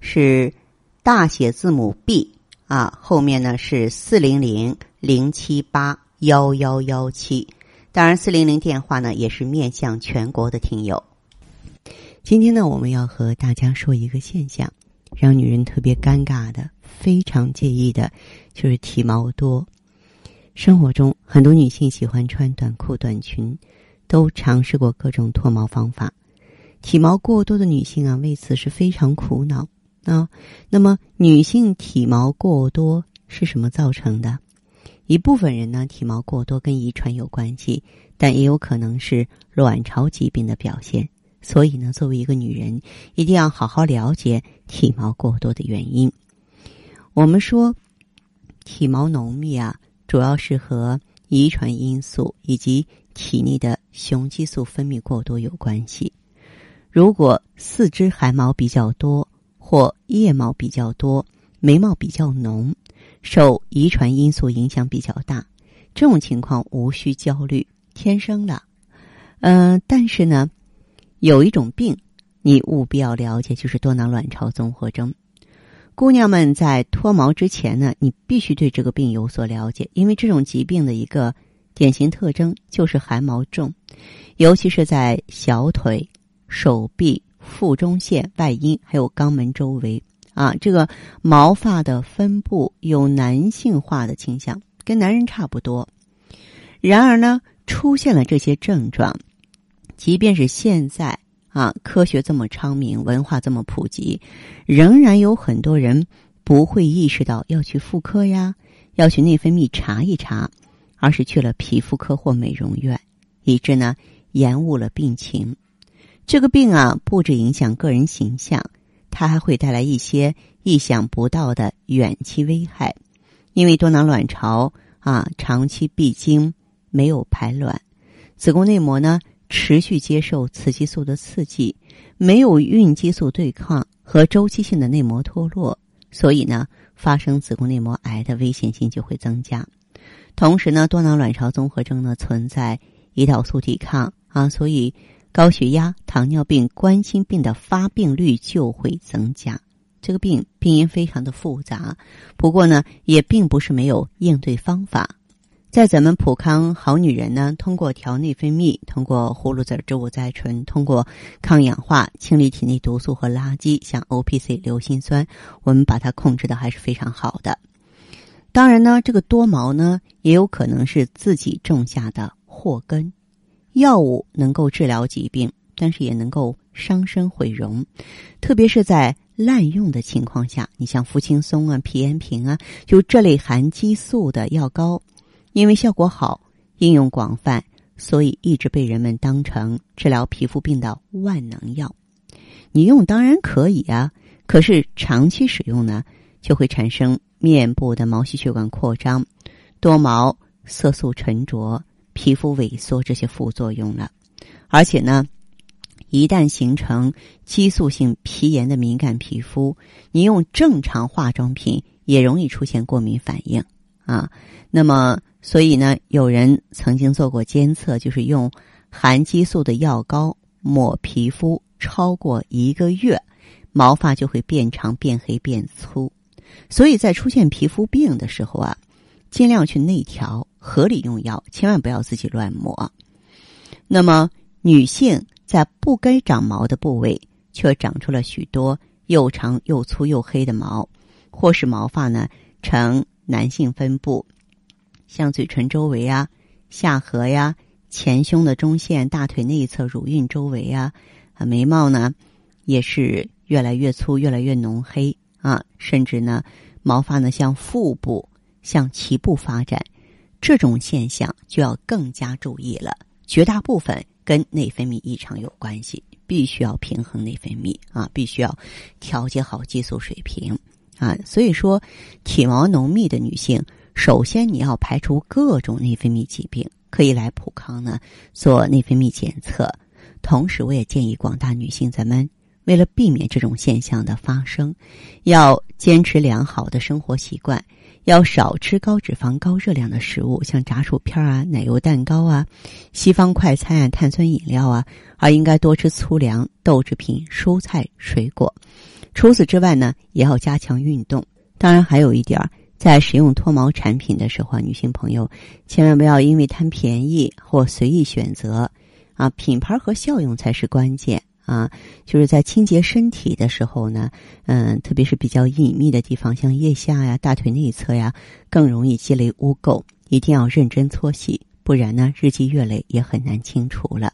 是大写字母 B 啊，后面呢是四零零零七八幺幺幺七。当然，四零零电话呢也是面向全国的听友。今天呢，我们要和大家说一个现象，让女人特别尴尬的、非常介意的，就是体毛多。生活中很多女性喜欢穿短裤、短裙，都尝试过各种脱毛方法。体毛过多的女性啊，为此是非常苦恼啊。那么，女性体毛过多是什么造成的？一部分人呢，体毛过多跟遗传有关系，但也有可能是卵巢疾病的表现。所以呢，作为一个女人，一定要好好了解体毛过多的原因。我们说，体毛浓密啊，主要是和遗传因素以及体内的雄激素分泌过多有关系。如果四肢汗毛比较多，或腋毛比较多，眉毛比较浓，受遗传因素影响比较大，这种情况无需焦虑，天生的。嗯，但是呢。有一种病，你务必要了解，就是多囊卵巢综合征。姑娘们在脱毛之前呢，你必须对这个病有所了解，因为这种疾病的一个典型特征就是汗毛重，尤其是在小腿、手臂、腹中线、外阴还有肛门周围啊，这个毛发的分布有男性化的倾向，跟男人差不多。然而呢，出现了这些症状。即便是现在啊，科学这么昌明，文化这么普及，仍然有很多人不会意识到要去妇科呀，要去内分泌查一查，而是去了皮肤科或美容院，以致呢延误了病情。这个病啊，不止影响个人形象，它还会带来一些意想不到的远期危害。因为多囊卵巢啊，长期闭经，没有排卵，子宫内膜呢。持续接受雌激素的刺激，没有孕激素对抗和周期性的内膜脱落，所以呢，发生子宫内膜癌的危险性就会增加。同时呢，多囊卵巢综合征呢存在胰岛素抵抗啊，所以高血压、糖尿病、冠心病的发病率就会增加。这个病病因非常的复杂，不过呢，也并不是没有应对方法。在咱们普康好女人呢，通过调内分泌，通过葫芦籽植物甾醇，通过抗氧化、清理体内毒素和垃圾，像 O P C、硫辛酸，我们把它控制的还是非常好的。当然呢，这个多毛呢，也有可能是自己种下的祸根。药物能够治疗疾病，但是也能够伤身毁容，特别是在滥用的情况下，你像福轻松啊、皮炎平啊，就这类含激素的药膏。因为效果好，应用广泛，所以一直被人们当成治疗皮肤病的万能药。你用当然可以啊，可是长期使用呢，就会产生面部的毛细血管扩张、多毛、色素沉着、皮肤萎缩这些副作用了。而且呢，一旦形成激素性皮炎的敏感皮肤，你用正常化妆品也容易出现过敏反应啊。那么。所以呢，有人曾经做过监测，就是用含激素的药膏抹皮肤超过一个月，毛发就会变长、变黑、变粗。所以在出现皮肤病的时候啊，尽量去内调，合理用药，千万不要自己乱抹。那么，女性在不该长毛的部位，却长出了许多又长又粗又黑的毛，或是毛发呢呈男性分布。像嘴唇周围啊、下颌呀、前胸的中线、大腿内侧、乳晕周围啊，啊，眉毛呢也是越来越粗、越来越浓黑啊，甚至呢，毛发呢向腹部、向脐部发展，这种现象就要更加注意了。绝大部分跟内分泌异常有关系。必须要平衡内分泌啊，必须要调节好激素水平啊。所以说，体毛浓密的女性，首先你要排除各种内分泌疾病，可以来普康呢做内分泌检测。同时，我也建议广大女性咱们。为了避免这种现象的发生，要坚持良好的生活习惯，要少吃高脂肪、高热量的食物，像炸薯片啊、奶油蛋糕啊、西方快餐啊、碳酸饮料啊，而应该多吃粗粮、豆制品、蔬菜、水果。除此之外呢，也要加强运动。当然，还有一点，在使用脱毛产品的时候，女性朋友千万不要因为贪便宜或随意选择，啊，品牌和效用才是关键。啊，就是在清洁身体的时候呢，嗯，特别是比较隐秘的地方，像腋下呀、大腿内侧呀，更容易积累污垢，一定要认真搓洗，不然呢，日积月累也很难清除了。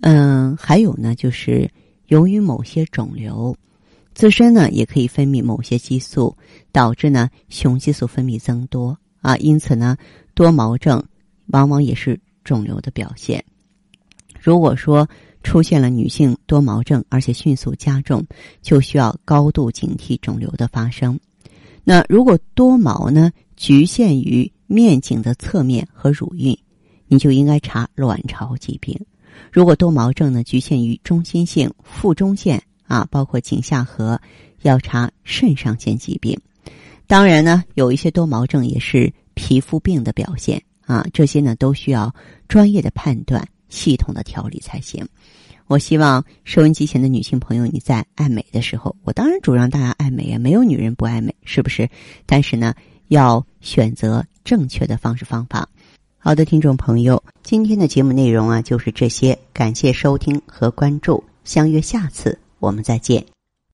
嗯，还有呢，就是由于某些肿瘤自身呢，也可以分泌某些激素，导致呢雄激素分泌增多啊，因此呢，多毛症往往也是肿瘤的表现。如果说，出现了女性多毛症，而且迅速加重，就需要高度警惕肿瘤的发生。那如果多毛呢，局限于面颈的侧面和乳晕，你就应该查卵巢疾病。如果多毛症呢，局限于中心性、腹中线啊，包括颈下颌，要查肾上腺疾病。当然呢，有一些多毛症也是皮肤病的表现啊，这些呢都需要专业的判断。系统的调理才行。我希望收音机前的女性朋友，你在爱美的时候，我当然主张大家爱美啊，没有女人不爱美，是不是？但是呢，要选择正确的方式方法。好的，听众朋友，今天的节目内容啊就是这些，感谢收听和关注，相约下次我们再见。